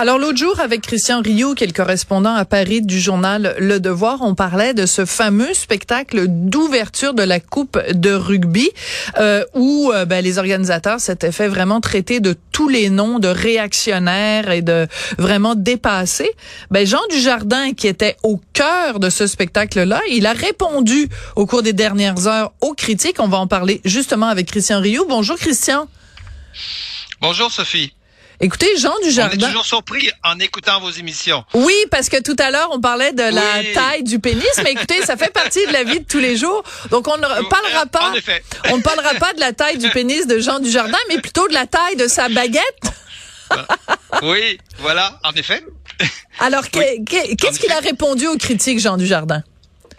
Alors l'autre jour, avec Christian Rioux, qui est le correspondant à Paris du journal Le Devoir, on parlait de ce fameux spectacle d'ouverture de la Coupe de rugby, euh, où euh, ben, les organisateurs s'étaient fait vraiment traiter de tous les noms de réactionnaires et de vraiment dépassés. Ben, Jean Dujardin, qui était au cœur de ce spectacle-là, il a répondu au cours des dernières heures aux critiques. On va en parler justement avec Christian Rioux. Bonjour Christian. Bonjour Sophie. Écoutez, Jean Dujardin. On est toujours surpris en écoutant vos émissions. Oui, parce que tout à l'heure, on parlait de la taille du pénis, mais écoutez, ça fait partie de la vie de tous les jours. Donc, on ne parlera pas, on ne parlera pas de la taille du pénis de Jean Dujardin, mais plutôt de la taille de sa baguette. oui, voilà, en effet. Alors, qu'est-ce qu'il a répondu aux critiques, Jean Dujardin?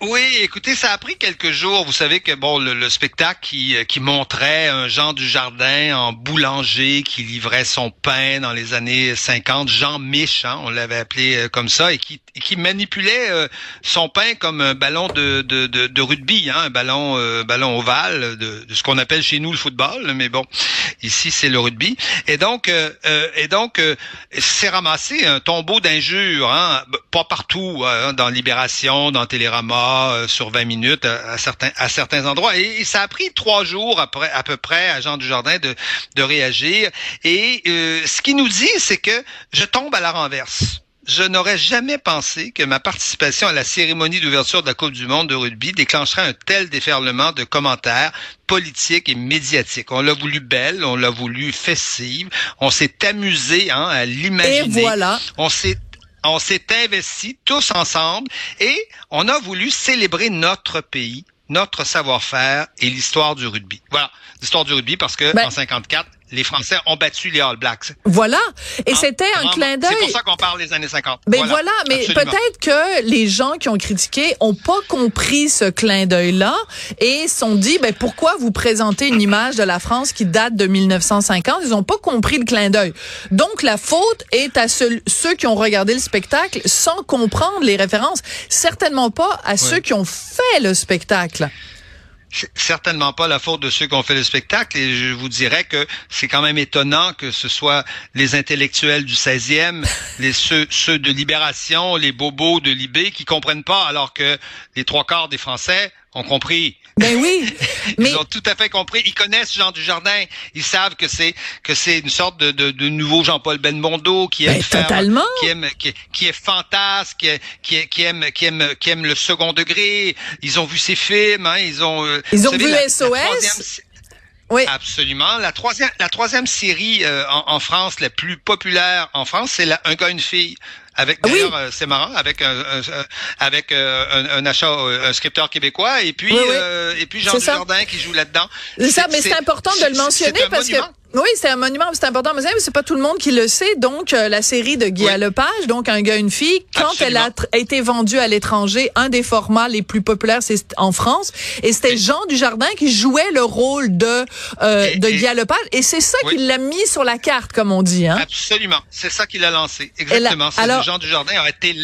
Oui, écoutez, ça a pris quelques jours. Vous savez que bon, le, spectacle qui, euh, qui montrait un Jean du Jardin en boulanger qui livrait son pain dans les années 50, Jean Mich, hein, on l'avait appelé euh, comme ça, et qui, manipulait euh, son pain comme un ballon de, rugby, hein, un ballon, ballon ovale de, de ce qu'on appelle chez nous le football, mais bon, ici c'est le rugby. Et donc, et donc, c'est ramassé un tombeau d'injures, hein, pas partout, hein, dans Libération, dans Télérama euh, sur 20 minutes à, certains à certains endroits. Et, ça a pris trois jours après à peu près à Jean Dujardin de, de réagir. Et euh, ce qu'il nous dit, c'est que je tombe à la renverse. Je n'aurais jamais pensé que ma participation à la cérémonie d'ouverture de la Coupe du Monde de rugby déclencherait un tel déferlement de commentaires politiques et médiatiques. On l'a voulu belle, on l'a voulu festive, on s'est amusé hein, à l'imaginer. Et voilà. On s'est on s'est investi tous ensemble et on a voulu célébrer notre pays, notre savoir-faire et l'histoire du rugby. Voilà, l'histoire du rugby parce que ben, en 54, les Français ont battu les All Blacks. Voilà. Et c'était un clin d'œil. C'est pour ça qu'on parle des années 50. Mais voilà, mais peut-être que les gens qui ont critiqué ont pas compris ce clin d'œil-là et sont dit, ben pourquoi vous présentez une image de la France qui date de 1950 Ils ont pas compris le clin d'œil. Donc la faute est à ceux, qui ont regardé le spectacle sans comprendre les références. Certainement pas à ceux qui ont fait le spectacle certainement pas la faute de ceux qui ont fait le spectacle et je vous dirais que c'est quand même étonnant que ce soit les intellectuels du 16e, les ceux, ceux de Libération, les bobos de Libé qui comprennent pas alors que les trois quarts des Français ont compris. Ben oui. Ils ont tout à fait compris. Ils connaissent Jean Dujardin. Ils savent que c'est que c'est une sorte de, de, de nouveau Jean-Paul Belmondo qui aime ben, faire, totalement. qui aime qui, qui est fantasque, qui, qui, aime qui aime qui aime le second degré. Ils ont vu ses films. Hein, ils ont. Euh, ils ont vu SOS. Oui. Absolument. La troisième, la troisième série euh, en, en, France, la plus populaire en France, c'est Un gars, une fille. Avec d'ailleurs, euh, c'est marrant, avec un, avec euh, un, achat, un scripteur québécois, et puis et puis Jean Dujardin qui joue là-dedans. C'est ça, mais c'est important de le mentionner parce que oui, c'est un monument, c'est important, mais c'est pas tout le monde qui le sait. Donc, euh, la série de Guy Lepage, donc un gars, une fille, quand elle a été vendue à l'étranger, un des formats les plus populaires, c'est en France, et c'était Jean Dujardin qui jouait le rôle de euh, de Guy Lepage, et c'est ça qui l'a mis sur la carte, comme on dit. Hein? Absolument, c'est ça qui l'a lancé. Exactement. Alors, Jean Dujardin a été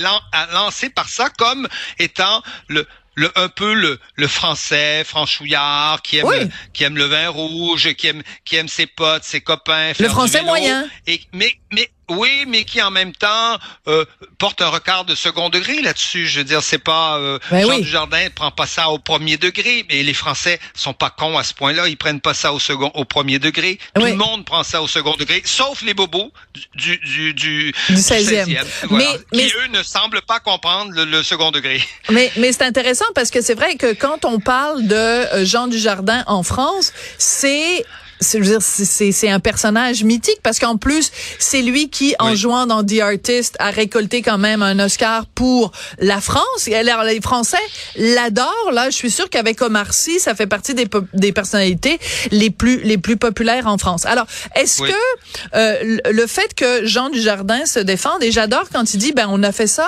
lancé par ça comme étant le le, un peu le, le français franchouillard qui aime le, qui aime le vin rouge, qui aime qui aime ses potes, ses copains. le français moyen. Et mais mais oui, mais qui en même temps euh, porte un regard de second degré là-dessus. Je veux dire, c'est pas euh, ben Jean Dujardin ne prend pas ça au premier degré, mais les Français sont pas cons à ce point-là. Ils prennent pas ça au second, au premier degré. Tout le monde prend ça au second degré, sauf les bobos du du du, du 16e, mais, qui eux ne semblent pas comprendre le, second degré. Mais mais c'est intéressant parce que c'est vrai que quand on parle de euh, Jean Dujardin en France, c'est c'est un personnage mythique parce qu'en plus c'est lui qui en jouant dans The Artist a récolté quand même un Oscar pour la France. Alors les Français l'adorent là, je suis sûre qu'avec Omar Sy, ça fait partie des, des personnalités les plus les plus populaires en France. Alors, est-ce que euh, le fait que Jean Dujardin se défende et j'adore quand il dit ben on a fait ça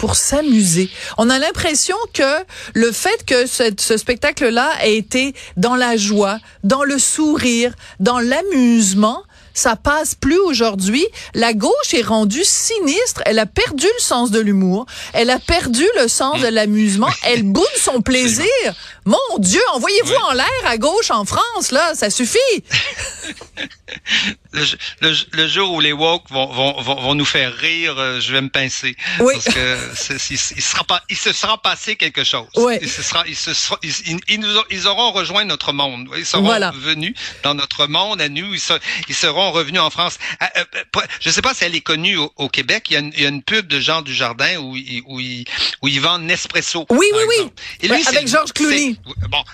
pour s'amuser. On a l'impression que le fait que ce, ce spectacle-là ait été dans la joie, dans le sourire, dans l'amusement, ça passe plus aujourd'hui. La gauche est rendue sinistre. Elle a perdu le sens de l'humour. Elle a perdu le sens de l'amusement. Elle boude son plaisir. Mon Dieu, envoyez-vous en l'air à gauche en France, là, ça suffit. Le, jour où les woke vont, vont, vont, nous faire rire, euh, je vais me pincer. Oui. Parce que il, sera pas, il se sera passé quelque chose. Oui. Il se sera, il se sera, ils, nous, ils auront rejoint notre monde. Ils seront venus dans notre monde à nous. Ils, seront revenus en France. Ah, euh, euh, je ne sais pas si elle est connue au, Québec. Il y, a une, il y, a une, pub de Jean Dujardin où, il, où, il, où il vend Nespresso. Oui, oui, oui. Et lui, avec Georges Clooney. Bon,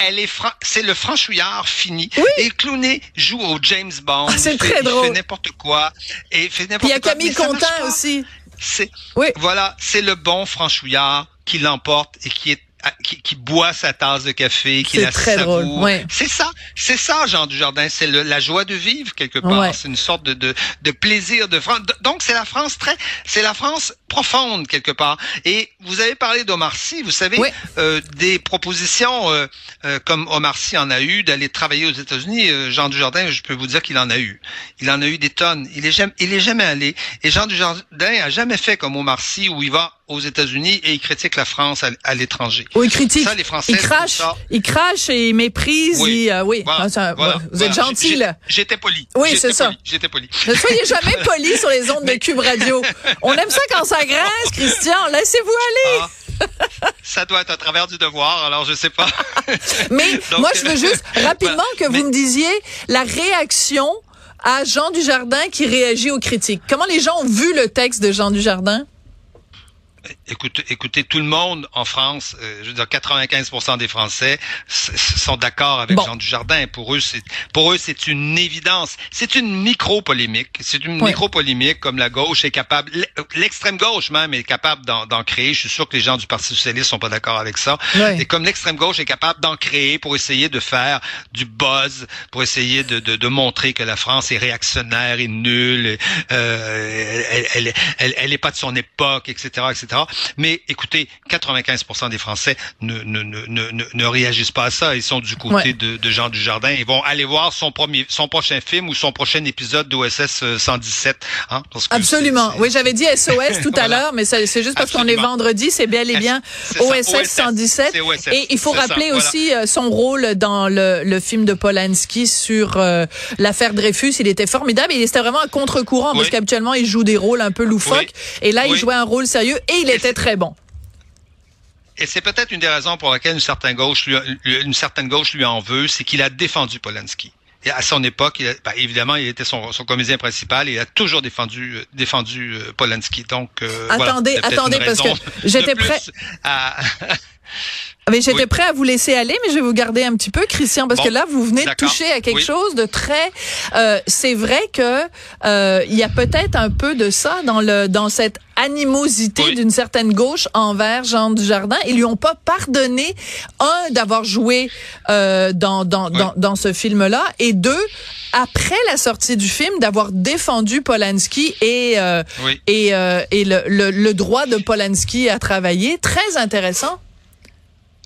elle est c'est le franchouillard fini. Et Clooney joue au James Bond. Ah, c'est très drôle. Il fait n'importe quoi. Et fait n'importe quoi. Il y a Camille Contin aussi. C'est, oui. voilà, c'est le bon franchouillard qui l'emporte et qui est qui, qui, boit sa tasse de café, qui la très savoure. Ouais. C'est ça, c'est ça, Jean Dujardin. C'est la joie de vivre quelque part. C'est une sorte de, de, de, plaisir de France. Donc c'est la France très, c'est la France profonde quelque part. Et vous avez parlé d'Omar Sy. Vous savez, euh, des propositions euh, euh, comme Omar Sy en a eu d'aller travailler aux États-Unis. Euh, Jean Dujardin, je peux vous dire qu'il en a eu. Il en a eu des tonnes. Il est jamais, il est jamais allé. Et Jean Dujardin a jamais fait comme Omar Sy où il va aux États-Unis et il critique la France à, l'étranger. Oui, il critique. Ça, les Français, il crache, il crache et il méprise. Oui, euh, oui. vous êtes gentil là. J'étais poli. Oui, c'est ça. J'étais poli. Ne soyez jamais poli sur les ondes de Cube Radio. On aime ça quand ça grince, Christian. Laissez-vous aller. Ah, ça doit être à travers du devoir, alors je sais pas. Mais moi, je veux juste rapidement que vous me disiez la réaction à Jean Dujardin qui réagit aux critiques. Comment les gens ont vu le texte de Jean Dujardin? Écoutez, écoutez, tout le monde en France, euh, je veux dire 95% des Français sont d'accord avec Jean Dujardin. Pour eux, c'est pour eux c'est une évidence. C'est une micro polémique. C'est une micro polémique comme la gauche est capable, l'extrême gauche même est capable d'en créer. Je suis sûr que les gens du Parti socialiste sont pas d'accord avec ça. Et comme l'extrême gauche est capable d'en créer pour essayer de faire du buzz, pour essayer de, de, de montrer que la France est réactionnaire et nulle, euh, elle, elle, elle, elle, est pas de son époque, etc., etc. Mais écoutez, 95% des Français ne, ne, ne, ne, ne réagissent pas à ça. Ils sont du côté de, de Jean Dujardin. Ils vont aller voir son premier, son prochain film ou son prochain épisode d'OSS 117. Euh, hein, Absolument. Oui, j'avais dit SOS tout à l'heure, mais c'est juste parce qu'on est vendredi, c'est bel et bien OSS, 117. et il faut rappeler aussi euh, son rôle dans le, le film de Polanski sur euh, l'affaire Dreyfus. Il était formidable. Il était vraiment à contre-courant parce qu'habituellement, il joue des rôles un peu loufoques. Et là, il jouait un rôle sérieux et il était très bon. Et c'est peut-être une des raisons pour laquelle une certaine gauche lui, une certaine gauche lui en veut, c'est qu'il a défendu Polanski. Et à son époque, il ben, évidemment, il était son, son, comédien principal et il a toujours défendu, défendu euh, Polanski. Donc, euh, attendez, attendez, parce que j'étais prêt. À... Mais j'étais prêt à vous laisser aller, mais je vais vous garder un petit peu, Christian, parce que là, vous venez de toucher à quelque chose de très. Euh, c'est vrai que euh, il y a peut-être un peu de ça dans le dans cette animosité d'une certaine gauche envers Jean Dujardin. Ils lui ont pas pardonné un d'avoir joué euh, dans dans, dans dans ce film-là, et deux après la sortie du film d'avoir défendu Polanski et euh, et, euh, et le, le, le droit de Polanski à travailler. Très intéressant.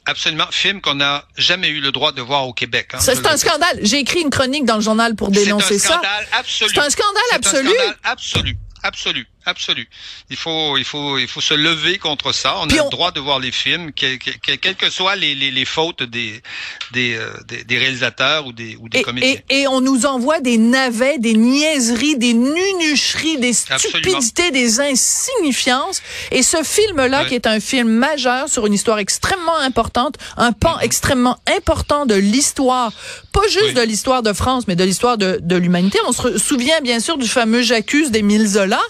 Absolument, film qu'on n'a jamais eu le droit de voir au Québec. Hein, c'est un scandale. J'ai écrit une chronique dans le journal pour dénoncer ça. C'est un scandale absolu. C'est un scandale absolu. Un scandale absolu, absolu absolu. Il faut, il faut, il faut se lever contre ça. On a le droit de voir les films, quelles que, soient les, les, les, fautes des, des, euh, des, réalisateurs ou des, ou des et, comédiens. Et, et, on nous envoie des navets, des niaiseries, des nunucheries, des stupidités, des insignifiances. Et ce film-là, qui est un film majeur sur une histoire extrêmement importante, un pan mm-hmm. extrêmement important de l'histoire, pas juste de l'histoire de France, mais de l'histoire de, de l'humanité. On se souvient bien sûr du fameux J'accuse d'Émile Zola.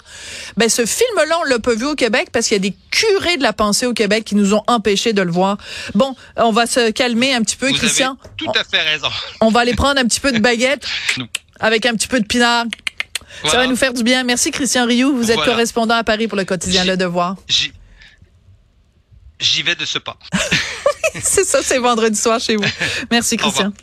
Ben, ce film-là, on l'a pas vu au Québec parce qu'il y a des curés de la pensée au Québec qui nous ont empêchés de le voir. Bon, on va se calmer un petit peu, Vous Christian. Avez tout à fait raison. On va aller prendre un petit peu de baguette avec un petit peu de pinard. Ça va nous faire du bien. Merci, Christian Rioux. Vous êtes correspondant à Paris pour le quotidien Le Devoir. J'y vais de ce pas. c'est ça, c'est vendredi soir chez vous. Merci, Christian.